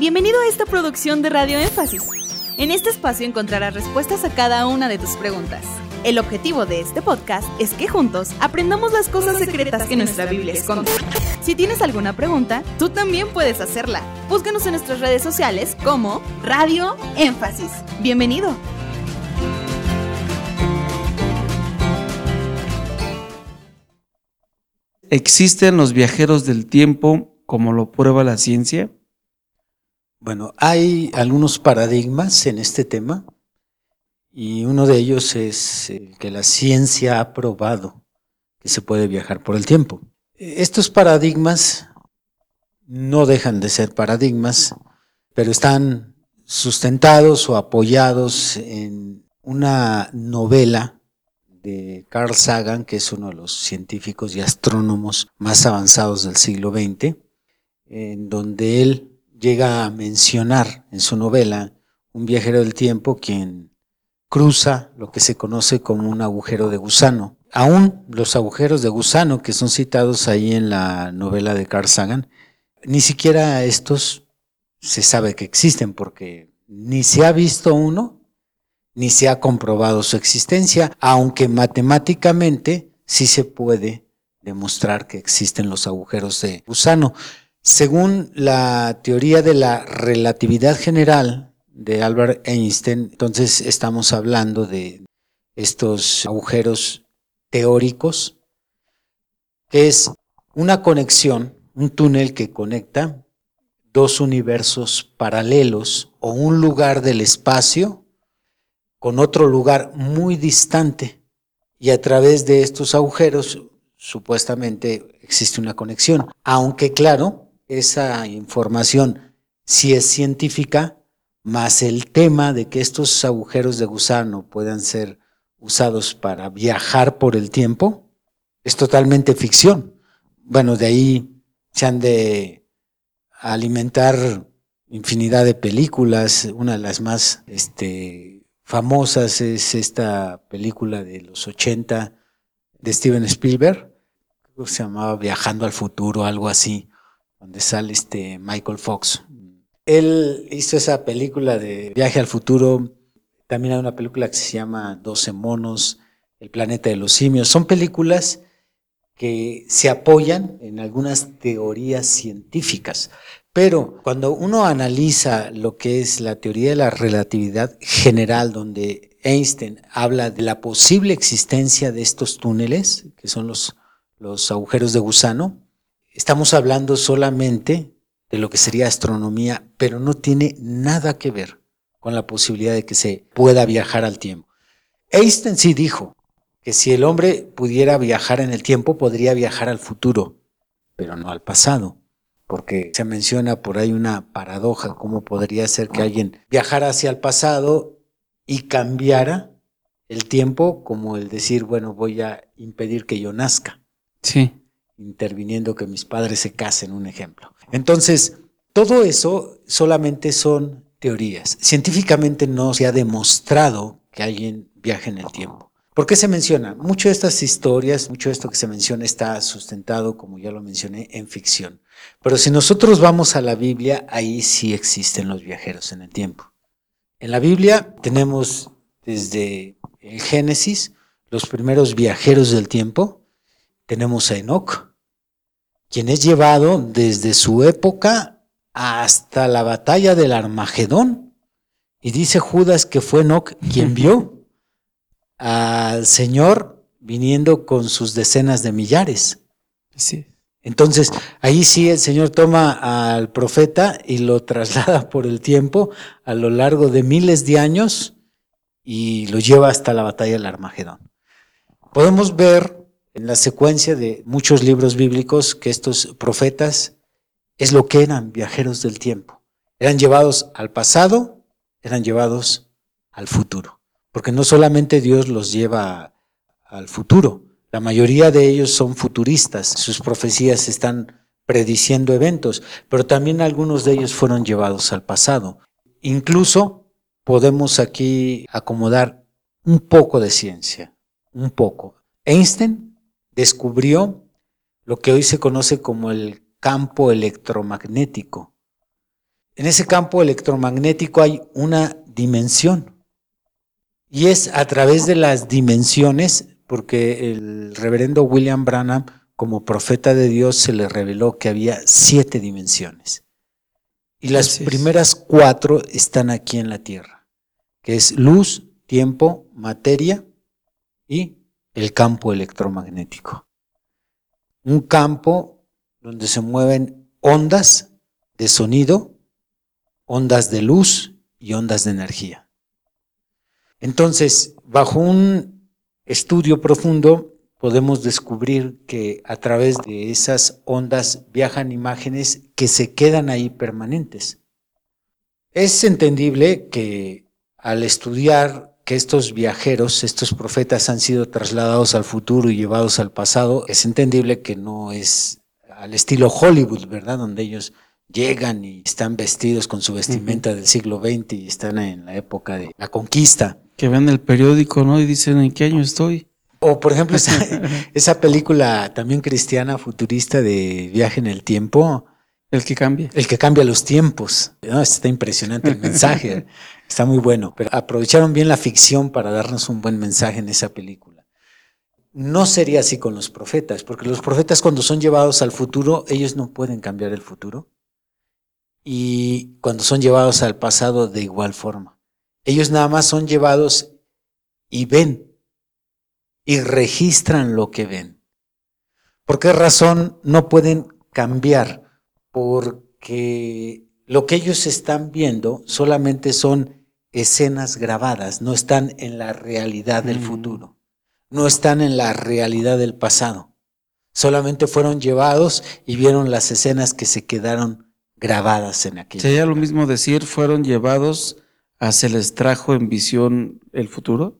Bienvenido a esta producción de Radio Énfasis. En este espacio encontrarás respuestas a cada una de tus preguntas. El objetivo de este podcast es que juntos aprendamos las cosas secretas que nuestra Biblia esconde. Si tienes alguna pregunta, tú también puedes hacerla. Búscanos en nuestras redes sociales como Radio Énfasis. Bienvenido. ¿Existen los viajeros del tiempo como lo prueba la ciencia? Bueno, hay algunos paradigmas en este tema y uno de ellos es que la ciencia ha probado que se puede viajar por el tiempo. Estos paradigmas no dejan de ser paradigmas, pero están sustentados o apoyados en una novela de Carl Sagan, que es uno de los científicos y astrónomos más avanzados del siglo XX, en donde él llega a mencionar en su novela un viajero del tiempo quien cruza lo que se conoce como un agujero de gusano. Aún los agujeros de gusano que son citados ahí en la novela de Carl Sagan, ni siquiera estos se sabe que existen porque ni se ha visto uno ni se ha comprobado su existencia, aunque matemáticamente sí se puede demostrar que existen los agujeros de gusano. Según la teoría de la relatividad general de Albert Einstein, entonces estamos hablando de estos agujeros teóricos, que es una conexión, un túnel que conecta dos universos paralelos o un lugar del espacio con otro lugar muy distante y a través de estos agujeros supuestamente existe una conexión. Aunque claro, esa información. Sí es científica, más el tema de que estos agujeros de gusano puedan ser usados para viajar por el tiempo, es totalmente ficción. Bueno, de ahí se han de alimentar infinidad de películas, una de las más este, famosas es esta película de los 80 de Steven Spielberg, que se llamaba Viajando al Futuro, algo así, donde sale este Michael Fox. Él hizo esa película de Viaje al Futuro, también hay una película que se llama 12 monos, El planeta de los simios. Son películas que se apoyan en algunas teorías científicas. Pero cuando uno analiza lo que es la teoría de la relatividad general, donde Einstein habla de la posible existencia de estos túneles, que son los, los agujeros de gusano, estamos hablando solamente de lo que sería astronomía, pero no tiene nada que ver con la posibilidad de que se pueda viajar al tiempo. Einstein sí dijo que si el hombre pudiera viajar en el tiempo, podría viajar al futuro, pero no al pasado porque se menciona por ahí una paradoja, cómo podría ser que alguien viajara hacia el pasado y cambiara el tiempo, como el decir, bueno, voy a impedir que yo nazca. Sí. Interviniendo que mis padres se casen, un ejemplo. Entonces, todo eso solamente son teorías. Científicamente no se ha demostrado que alguien viaje en el tiempo. ¿Por qué se menciona? Mucho de estas historias, mucho de esto que se menciona está sustentado, como ya lo mencioné, en ficción. Pero si nosotros vamos a la Biblia, ahí sí existen los viajeros en el tiempo. En la Biblia tenemos desde el Génesis los primeros viajeros del tiempo. Tenemos a Enoch, quien es llevado desde su época hasta la batalla del Armagedón. Y dice Judas que fue Enoch quien vio al Señor viniendo con sus decenas de millares. Sí. Entonces, ahí sí el Señor toma al profeta y lo traslada por el tiempo a lo largo de miles de años y lo lleva hasta la batalla del Armagedón. Podemos ver en la secuencia de muchos libros bíblicos que estos profetas es lo que eran viajeros del tiempo. Eran llevados al pasado, eran llevados al futuro porque no solamente Dios los lleva al futuro, la mayoría de ellos son futuristas, sus profecías están prediciendo eventos, pero también algunos de ellos fueron llevados al pasado. Incluso podemos aquí acomodar un poco de ciencia, un poco. Einstein descubrió lo que hoy se conoce como el campo electromagnético. En ese campo electromagnético hay una dimensión. Y es a través de las dimensiones, porque el reverendo William Branham, como profeta de Dios, se le reveló que había siete dimensiones. Y las primeras cuatro están aquí en la tierra, que es luz, tiempo, materia y el campo electromagnético. Un campo donde se mueven ondas de sonido, ondas de luz y ondas de energía. Entonces, bajo un estudio profundo, podemos descubrir que a través de esas ondas viajan imágenes que se quedan ahí permanentes. Es entendible que al estudiar que estos viajeros, estos profetas han sido trasladados al futuro y llevados al pasado, es entendible que no es al estilo Hollywood, ¿verdad? Donde ellos llegan y están vestidos con su vestimenta del siglo XX y están en la época de la conquista. Que ven el periódico, ¿no? Y dicen, ¿en qué año estoy? O, por ejemplo, esa, película también cristiana, futurista de Viaje en el Tiempo. El que cambia. El que cambia los tiempos. Está impresionante el mensaje. está muy bueno. Pero aprovecharon bien la ficción para darnos un buen mensaje en esa película. No sería así con los profetas, porque los profetas cuando son llevados al futuro, ellos no pueden cambiar el futuro y cuando son llevados al pasado de igual forma. Ellos nada más son llevados y ven y registran lo que ven. ¿Por qué razón no pueden cambiar? Porque lo que ellos están viendo solamente son escenas grabadas, no están en la realidad del mm. futuro, no están en la realidad del pasado. Solamente fueron llevados y vieron las escenas que se quedaron grabadas en aquella. ¿Sería lo mismo decir, fueron llevados a se les trajo en visión el futuro?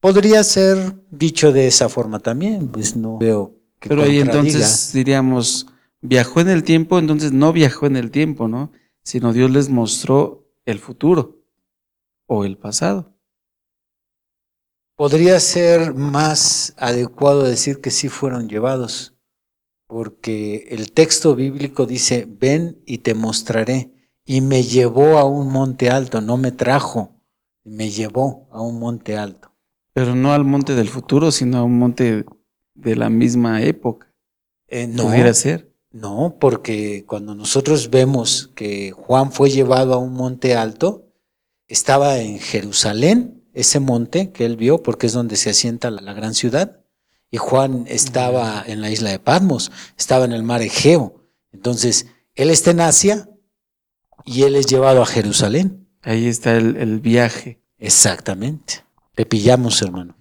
Podría ser dicho de esa forma también, pues no veo que Pero ahí entonces diríamos, viajó en el tiempo, entonces no viajó en el tiempo, ¿no? Sino Dios les mostró el futuro o el pasado. Podría ser más adecuado decir que sí fueron llevados porque el texto bíblico dice, ven y te mostraré. Y me llevó a un monte alto, no me trajo, me llevó a un monte alto. Pero no al monte del futuro, sino a un monte de la misma época. Eh, no, ¿Pudiera ser? No, porque cuando nosotros vemos que Juan fue llevado a un monte alto, estaba en Jerusalén, ese monte que él vio, porque es donde se asienta la gran ciudad, y Juan estaba en la isla de Patmos, estaba en el mar Egeo. Entonces, él está en Asia y él es llevado a Jerusalén. Ahí está el, viaje. Exactamente. Le pillamos, hermano.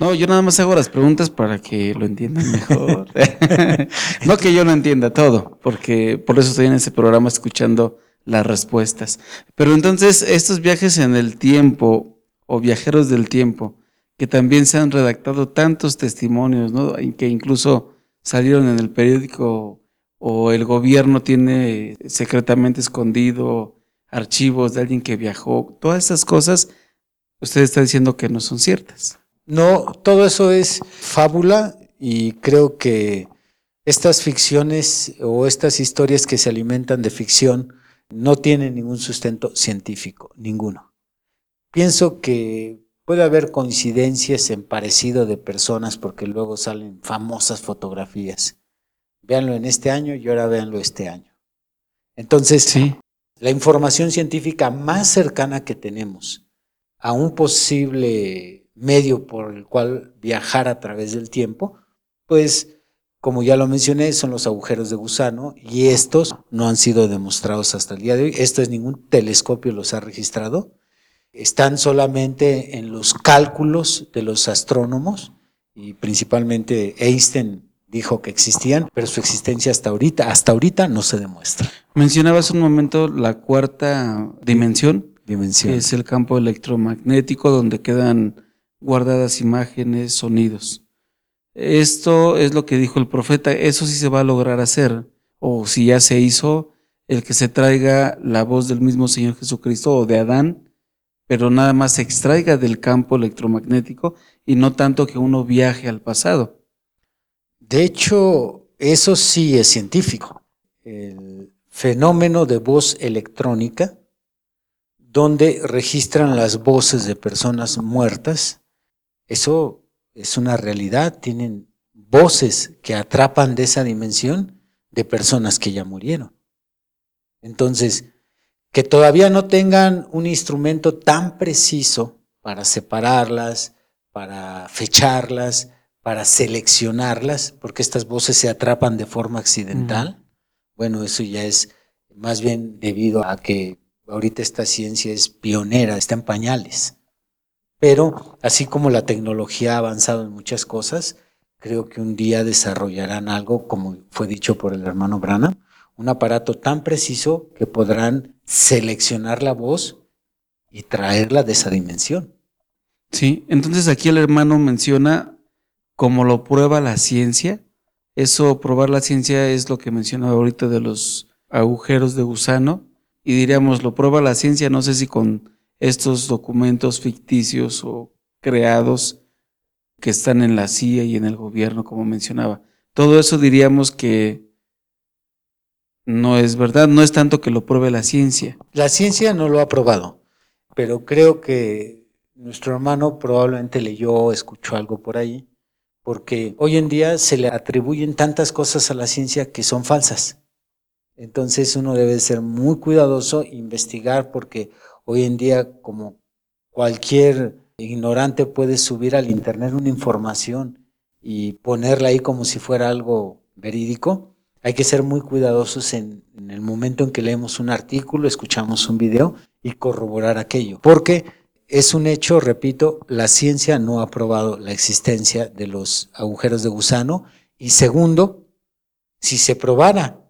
No, yo nada más hago las preguntas para que lo entiendan mejor. no que yo no entienda todo, porque por eso estoy en ese programa escuchando las respuestas. Pero entonces, estos viajes en el tiempo o viajeros del tiempo, que también se han redactado tantos testimonios, ¿no? que incluso salieron en el periódico o el gobierno tiene secretamente escondido archivos de alguien que viajó, todas esas cosas, usted está diciendo que no son ciertas. No, todo eso es fábula y creo que estas ficciones o estas historias que se alimentan de ficción no tienen ningún sustento científico, ninguno. Pienso que Puede haber coincidencias en parecido de personas porque luego salen famosas fotografías. Véanlo en este año y ahora véanlo este año. Entonces, sí. la información científica más cercana que tenemos a un posible medio por el cual viajar a través del tiempo, pues como ya lo mencioné, son los agujeros de gusano y estos no han sido demostrados hasta el día de hoy. Esto es ningún telescopio los ha registrado están solamente en los cálculos de los astrónomos y principalmente Einstein dijo que existían, pero su existencia hasta ahorita, hasta ahorita no se demuestra. Mencionabas un momento la cuarta dimensión, dimensión. que es el campo electromagnético donde quedan guardadas imágenes, sonidos. Esto es lo que dijo el profeta, eso sí se va a lograr hacer, o si ya se hizo, el que se traiga la voz del mismo Señor Jesucristo o de Adán pero nada más se extraiga del campo electromagnético y no tanto que uno viaje al pasado. De hecho, eso sí es científico. el fenómeno de voz electrónica, donde registran las voces de personas muertas. Eso es una realidad, tienen voces que atrapan de esa dimensión de personas que ya murieron. Entonces, que todavía no tengan un instrumento tan preciso para separarlas, para fecharlas, para seleccionarlas, porque estas voces se atrapan de forma accidental. Bueno, eso ya es más bien debido a que ahorita esta ciencia es pionera, está en pañales. Pero así como la tecnología ha avanzado en muchas cosas, creo que un día desarrollarán algo, como fue dicho por el hermano Brana, un aparato tan preciso que podrán seleccionar la voz y traerla de esa dimensión. Sí, entonces aquí el hermano menciona cómo lo prueba la ciencia. Eso, probar la ciencia es lo que mencionaba ahorita de los agujeros de gusano. Y diríamos, lo prueba la ciencia, no sé si con estos documentos ficticios o creados que están en la CIA y en el gobierno, como mencionaba. Todo eso diríamos que no es verdad, no es tanto que lo pruebe la ciencia. La ciencia no lo ha probado, pero creo que nuestro hermano probablemente leyó o escuchó algo por ahí, porque hoy en día se le atribuyen tantas cosas a la ciencia que son falsas. Entonces uno debe ser muy cuidadoso, investigar, porque hoy en día como cualquier ignorante puede subir al Internet una información y ponerla ahí como si fuera algo verídico. Hay que ser muy cuidadosos en, el momento en que leemos un artículo, escuchamos un video y corroborar aquello. Porque es un hecho, repito, la ciencia no ha probado la existencia de los agujeros de gusano. Y segundo, si se probara,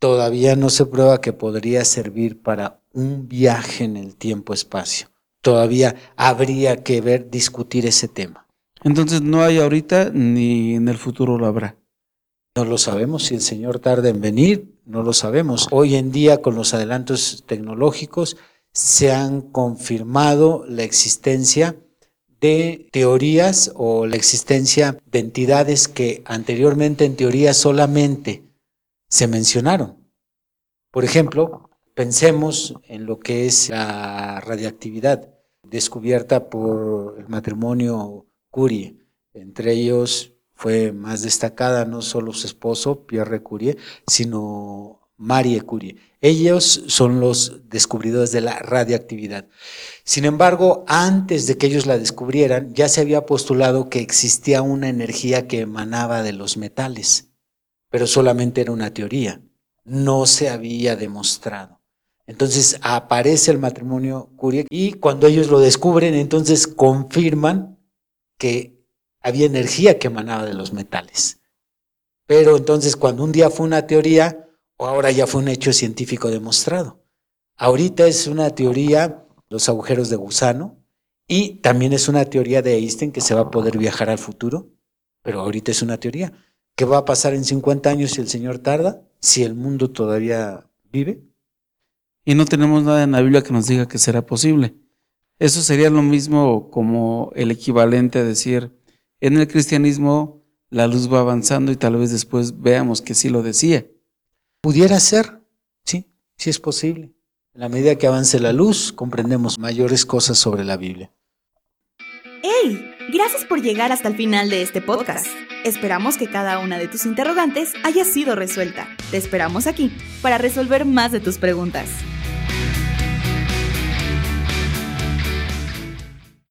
todavía no se prueba que podría servir para un viaje en el tiempo-espacio todavía habría que ver, discutir ese tema. Entonces no hay ahorita ni en el futuro lo habrá. No lo sabemos, si el Señor tarda en venir, no lo sabemos. Hoy en día con los adelantos tecnológicos se han confirmado la existencia de teorías o la existencia de entidades que anteriormente en teoría solamente se mencionaron. Por ejemplo, pensemos en lo que es la radiactividad descubierta por el matrimonio Curie. Entre ellos fue más destacada no solo su esposo, Pierre Curie, sino Marie Curie. Ellos son los descubridores de la radiactividad. Sin embargo, antes de que ellos la descubrieran, ya se había postulado que existía una energía que emanaba de los metales, pero solamente era una teoría, no se había demostrado. Entonces aparece el matrimonio Curie y cuando ellos lo descubren, entonces confirman que había energía que emanaba de los metales. Pero entonces cuando un día fue una teoría, o ahora ya fue un hecho científico demostrado. Ahorita es una teoría, los agujeros de gusano, y también es una teoría de Einstein que se va a poder viajar al futuro, pero ahorita es una teoría. ¿Qué va a pasar en 50 años si el Señor tarda? Si el mundo todavía vive y no tenemos nada en la Biblia que nos diga que será posible. Eso sería lo mismo como el equivalente a decir, en el cristianismo la luz va avanzando y tal vez después veamos que sí lo decía. Pudiera ser, sí, sí es posible. En la medida que avance la luz, comprendemos mayores cosas sobre la Biblia. ¡Hey! Gracias por llegar hasta el final de este podcast. Esperamos que cada una de tus interrogantes haya sido resuelta. Te esperamos aquí para resolver más de tus preguntas.